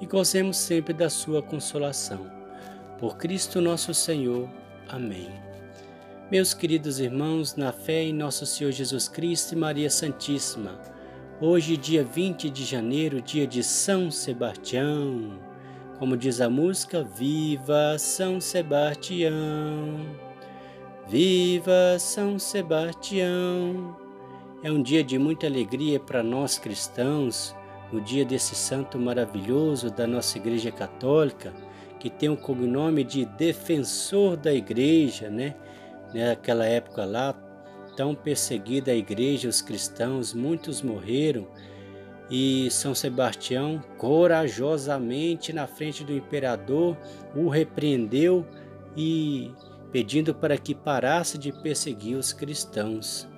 e gozemos sempre da sua consolação. Por Cristo nosso Senhor. Amém. Meus queridos irmãos, na fé em nosso Senhor Jesus Cristo e Maria Santíssima, hoje, dia 20 de janeiro, dia de São Sebastião, como diz a música, Viva São Sebastião! Viva São Sebastião! É um dia de muita alegria para nós cristãos, no dia desse santo maravilhoso da nossa Igreja Católica, que tem o cognome de defensor da Igreja, né? Naquela época lá, tão perseguida a Igreja, os cristãos, muitos morreram e São Sebastião, corajosamente na frente do imperador, o repreendeu e pedindo para que parasse de perseguir os cristãos.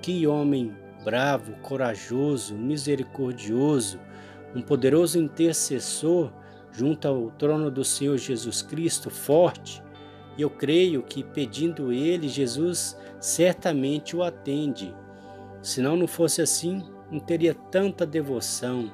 Que homem bravo, corajoso, misericordioso, um poderoso intercessor junto ao trono do Senhor Jesus Cristo, forte. Eu creio que pedindo ele, Jesus certamente o atende. Se não, não fosse assim, não teria tanta devoção.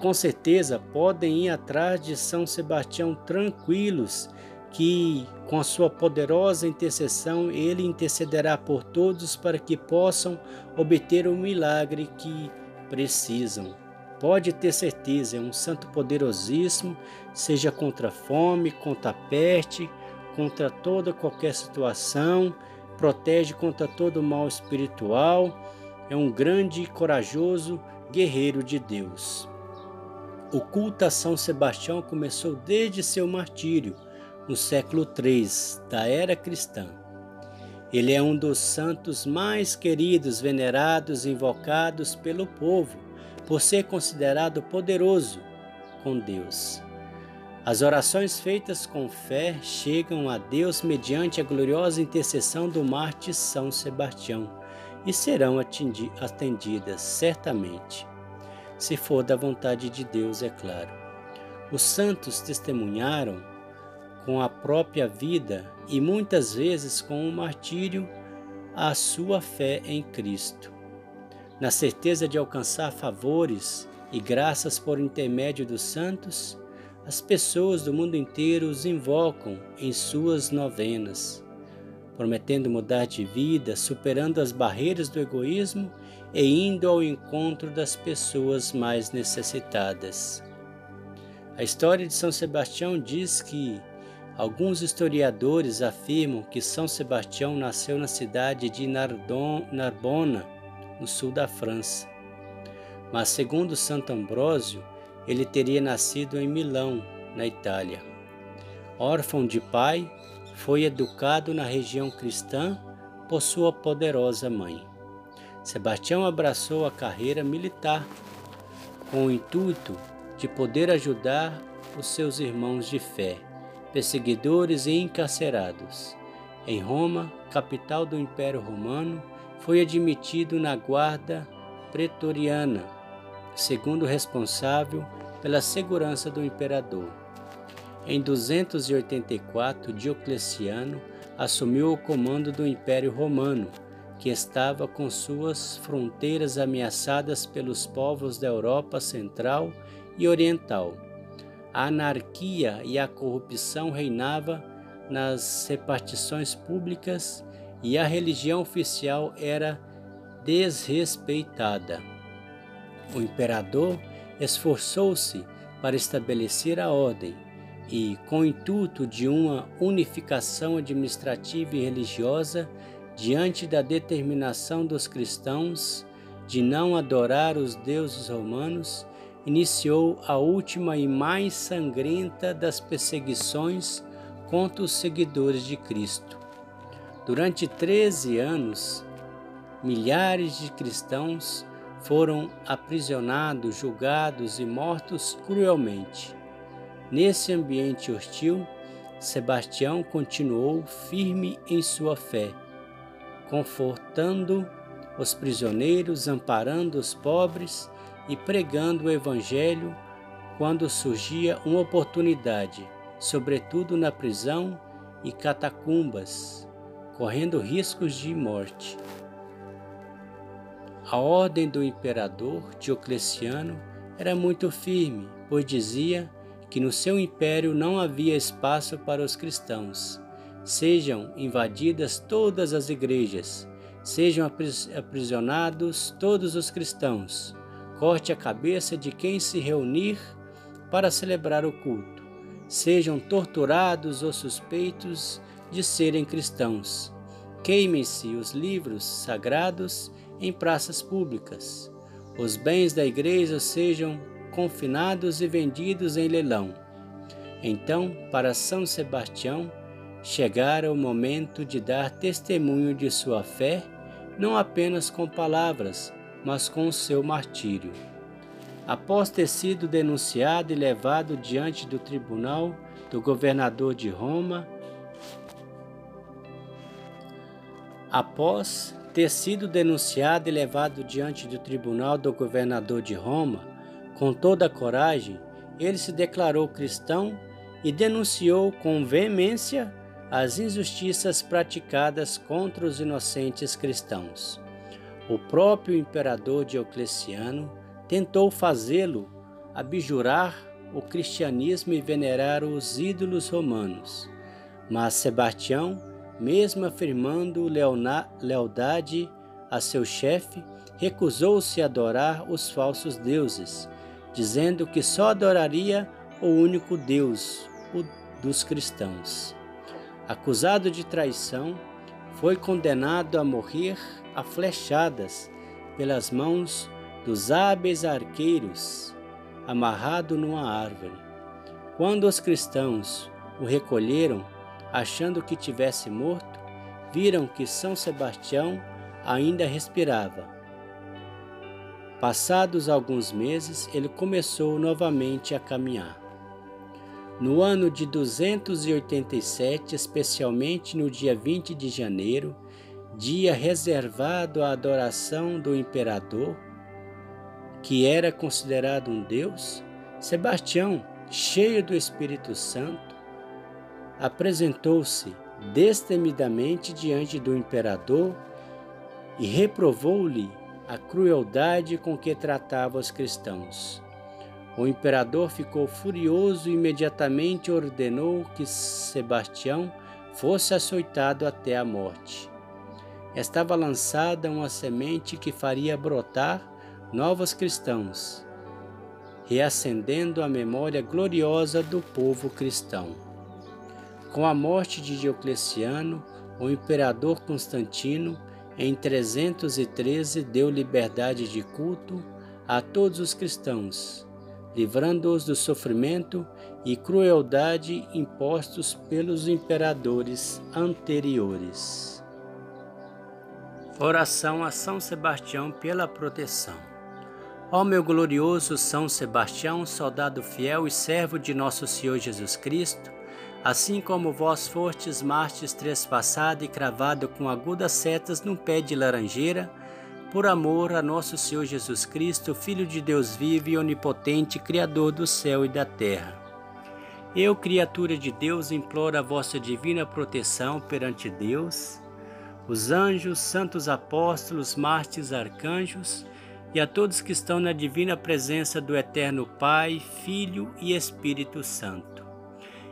Com certeza podem ir atrás de São Sebastião tranquilos que com a sua poderosa intercessão ele intercederá por todos para que possam obter o milagre que precisam. Pode ter certeza, é um santo poderosíssimo, seja contra a fome, contra a peste, contra toda qualquer situação, protege contra todo mal espiritual, é um grande e corajoso guerreiro de Deus. O culto a São Sebastião começou desde seu martírio no século III da era cristã. Ele é um dos santos mais queridos, venerados e invocados pelo povo, por ser considerado poderoso com Deus. As orações feitas com fé chegam a Deus mediante a gloriosa intercessão do mártir São Sebastião e serão atendidas certamente, se for da vontade de Deus, é claro. Os santos testemunharam com a própria vida e muitas vezes com o martírio a sua fé em Cristo. Na certeza de alcançar favores e graças por intermédio dos santos, as pessoas do mundo inteiro os invocam em suas novenas, prometendo mudar de vida, superando as barreiras do egoísmo e indo ao encontro das pessoas mais necessitadas. A história de São Sebastião diz que Alguns historiadores afirmam que São Sebastião nasceu na cidade de Nardon, Narbona, no sul da França. Mas, segundo Santo Ambrósio, ele teria nascido em Milão, na Itália. Órfão de pai, foi educado na região cristã por sua poderosa mãe. Sebastião abraçou a carreira militar com o intuito de poder ajudar os seus irmãos de fé perseguidores e encarcerados. Em Roma, capital do Império Romano, foi admitido na guarda pretoriana, segundo responsável pela segurança do imperador. Em 284, Diocleciano assumiu o comando do Império Romano, que estava com suas fronteiras ameaçadas pelos povos da Europa Central e Oriental a anarquia e a corrupção reinava nas repartições públicas e a religião oficial era desrespeitada. O imperador esforçou-se para estabelecer a ordem e, com o intuito de uma unificação administrativa e religiosa, diante da determinação dos cristãos de não adorar os deuses romanos, iniciou a última e mais sangrenta das perseguições contra os seguidores de Cristo. Durante 13 anos, milhares de cristãos foram aprisionados, julgados e mortos cruelmente. Nesse ambiente hostil, Sebastião continuou firme em sua fé, confortando os prisioneiros, amparando os pobres e pregando o Evangelho quando surgia uma oportunidade, sobretudo na prisão e catacumbas, correndo riscos de morte. A ordem do imperador Diocleciano era muito firme, pois dizia que no seu império não havia espaço para os cristãos. Sejam invadidas todas as igrejas, sejam aprisionados todos os cristãos. Corte a cabeça de quem se reunir para celebrar o culto. Sejam torturados os suspeitos de serem cristãos. Queimem-se os livros sagrados em praças públicas. Os bens da igreja sejam confinados e vendidos em leilão. Então, para São Sebastião, chegara o momento de dar testemunho de sua fé, não apenas com palavras, mas com o seu martírio. Após ter sido denunciado e levado diante do tribunal do governador de Roma, após ter sido denunciado e levado diante do tribunal do governador de Roma, com toda a coragem, ele se declarou cristão e denunciou com veemência as injustiças praticadas contra os inocentes cristãos. O próprio imperador Diocleciano tentou fazê-lo abjurar o cristianismo e venerar os ídolos romanos, mas Sebastião mesmo afirmando lealdade a seu chefe, recusou-se a adorar os falsos deuses, dizendo que só adoraria o único Deus, o dos cristãos. Acusado de traição, foi condenado a morrer a flechadas pelas mãos dos hábeis arqueiros, amarrado numa árvore. Quando os cristãos o recolheram, achando que tivesse morto, viram que São Sebastião ainda respirava. Passados alguns meses, ele começou novamente a caminhar. No ano de 287, especialmente no dia 20 de janeiro, dia reservado à adoração do imperador, que era considerado um deus, Sebastião, cheio do Espírito Santo, apresentou-se destemidamente diante do imperador e reprovou-lhe a crueldade com que tratava os cristãos. O imperador ficou furioso e imediatamente ordenou que Sebastião fosse açoitado até a morte. Estava lançada uma semente que faria brotar novos cristãos, reacendendo a memória gloriosa do povo cristão. Com a morte de Diocleciano, o imperador Constantino, em 313, deu liberdade de culto a todos os cristãos, livrando-os do sofrimento e crueldade impostos pelos imperadores anteriores. Oração a São Sebastião pela proteção. Ó meu glorioso São Sebastião, soldado fiel e servo de nosso Senhor Jesus Cristo, Assim como vós fostes mártires trespassado e cravado com agudas setas num pé de laranjeira, por amor a nosso Senhor Jesus Cristo, Filho de Deus vivo e onipotente, Criador do céu e da terra. Eu, criatura de Deus, imploro a vossa divina proteção perante Deus, os anjos, santos apóstolos, mártires, arcanjos e a todos que estão na divina presença do Eterno Pai, Filho e Espírito Santo.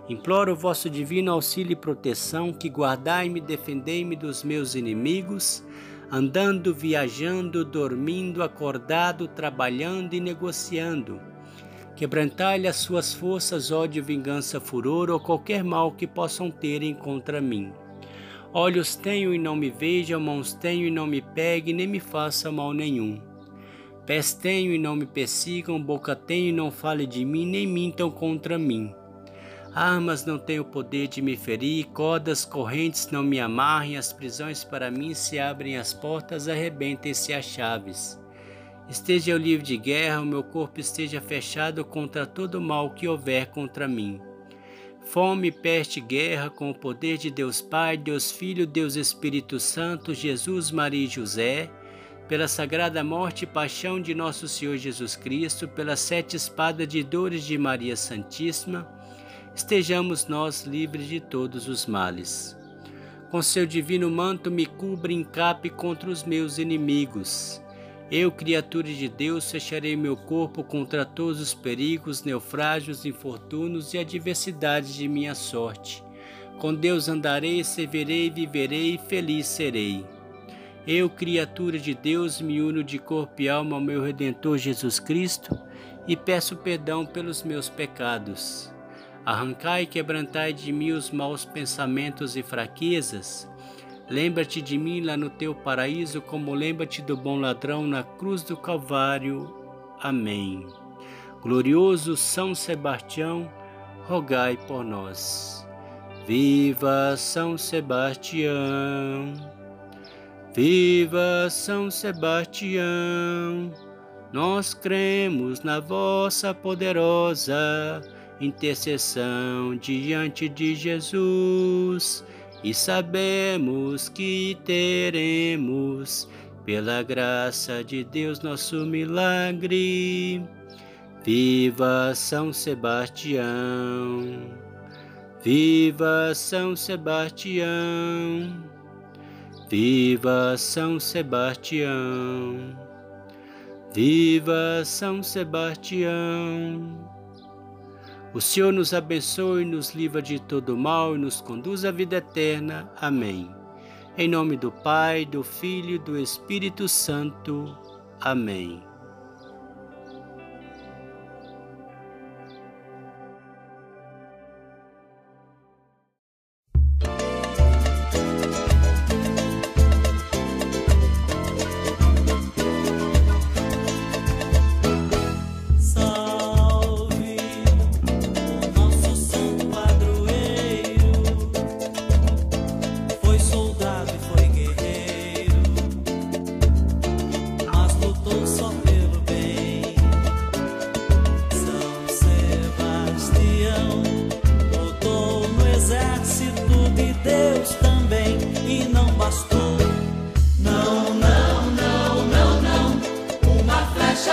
Imploro o vosso divino auxílio e proteção, que guardai-me defendei-me dos meus inimigos, andando, viajando, dormindo, acordado, trabalhando e negociando. Quebrantai-lhe as suas forças, ódio, vingança, furor ou qualquer mal que possam terem contra mim. Olhos tenho e não me vejam, mãos tenho e não me pegue, nem me faça mal nenhum. Pés tenho e não me persigam, boca tenho e não fale de mim, nem mintam contra mim. Armas não têm o poder de me ferir, cordas correntes não me amarrem, as prisões para mim se abrem as portas, arrebentem-se as chaves. Esteja eu livre de guerra, o meu corpo esteja fechado contra todo o mal que houver contra mim. Fome, peste, guerra, com o poder de Deus Pai, Deus Filho, Deus Espírito Santo, Jesus, Maria e José, pela sagrada morte e paixão de nosso Senhor Jesus Cristo, pelas sete espadas de dores de Maria Santíssima, estejamos nós livres de todos os males. Com seu divino manto me cubra e encape contra os meus inimigos eu, criatura de Deus, fecharei meu corpo contra todos os perigos, naufrágios, infortúnios e adversidades de minha sorte. Com Deus andarei, servirei, viverei e feliz serei. Eu, criatura de Deus, me uno de corpo e alma ao meu Redentor Jesus Cristo e peço perdão pelos meus pecados. Arrancai e quebrantai de mim os maus pensamentos e fraquezas Lembra-te de mim lá no teu paraíso, como lembra-te do bom ladrão na cruz do Calvário. Amém. Glorioso São Sebastião, rogai por nós. Viva São Sebastião! Viva São Sebastião! Nós cremos na vossa poderosa intercessão diante de Jesus e sabemos que teremos, pela graça de Deus, nosso milagre. Viva São Sebastião! Viva São Sebastião! Viva São Sebastião! Viva São Sebastião! O Senhor nos abençoe, nos livra de todo mal e nos conduz à vida eterna. Amém. Em nome do Pai, do Filho e do Espírito Santo. Amém.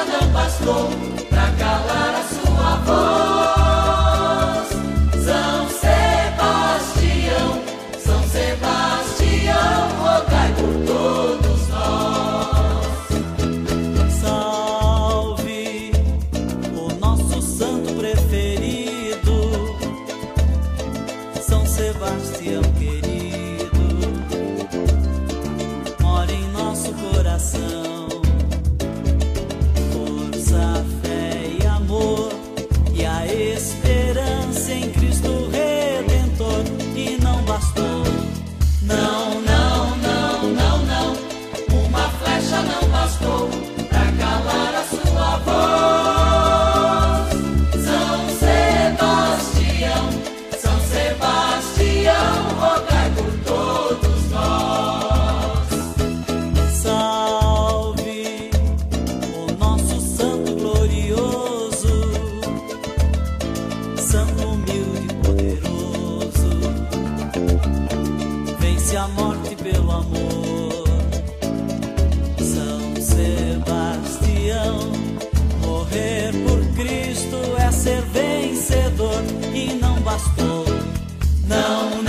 Ser vencedor e não bastou. Não,